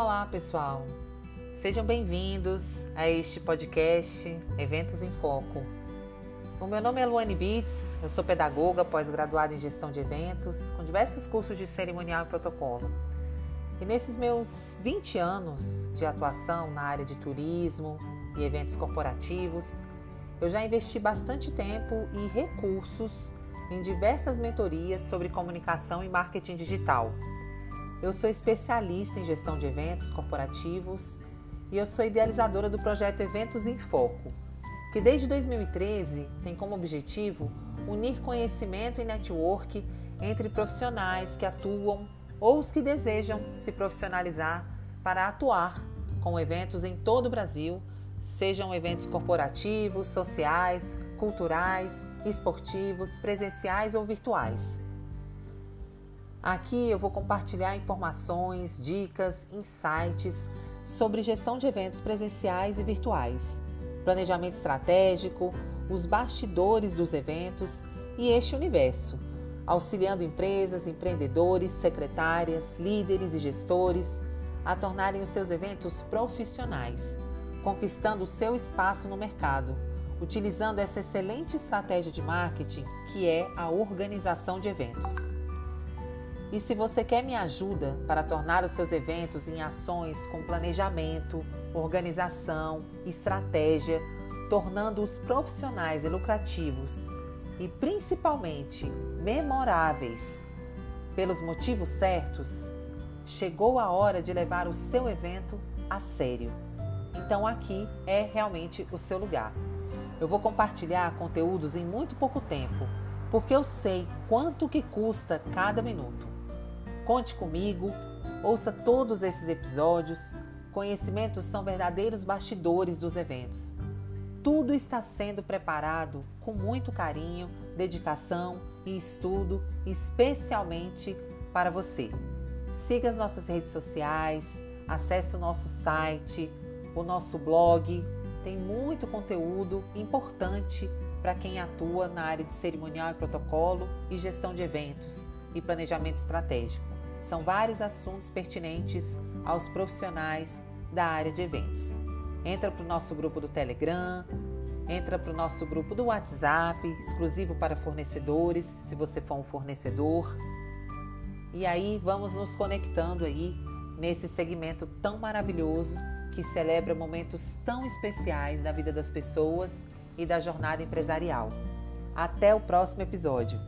Olá, pessoal. Sejam bem-vindos a este podcast Eventos em Foco. O meu nome é Luane Bitts, eu sou pedagoga pós-graduada em gestão de eventos, com diversos cursos de cerimonial e protocolo. E nesses meus 20 anos de atuação na área de turismo e eventos corporativos, eu já investi bastante tempo e recursos em diversas mentorias sobre comunicação e marketing digital. Eu sou especialista em gestão de eventos corporativos e eu sou idealizadora do projeto Eventos em Foco, que desde 2013 tem como objetivo unir conhecimento e network entre profissionais que atuam ou os que desejam se profissionalizar para atuar com eventos em todo o Brasil, sejam eventos corporativos, sociais, culturais, esportivos, presenciais ou virtuais. Aqui eu vou compartilhar informações, dicas, insights sobre gestão de eventos presenciais e virtuais, planejamento estratégico, os bastidores dos eventos e este universo, auxiliando empresas, empreendedores, secretárias, líderes e gestores a tornarem os seus eventos profissionais, conquistando o seu espaço no mercado, utilizando essa excelente estratégia de marketing que é a organização de eventos. E se você quer minha ajuda para tornar os seus eventos em ações com planejamento, organização, estratégia, tornando-os profissionais e lucrativos e principalmente memoráveis pelos motivos certos, chegou a hora de levar o seu evento a sério. Então aqui é realmente o seu lugar. Eu vou compartilhar conteúdos em muito pouco tempo, porque eu sei quanto que custa cada minuto. Conte comigo, ouça todos esses episódios. Conhecimentos são verdadeiros bastidores dos eventos. Tudo está sendo preparado com muito carinho, dedicação e estudo, especialmente para você. Siga as nossas redes sociais, acesse o nosso site, o nosso blog. Tem muito conteúdo importante para quem atua na área de cerimonial e protocolo e gestão de eventos e planejamento estratégico. São vários assuntos pertinentes aos profissionais da área de eventos. Entra para o nosso grupo do Telegram, entra para o nosso grupo do WhatsApp, exclusivo para fornecedores, se você for um fornecedor. E aí vamos nos conectando aí nesse segmento tão maravilhoso que celebra momentos tão especiais da vida das pessoas e da jornada empresarial. Até o próximo episódio.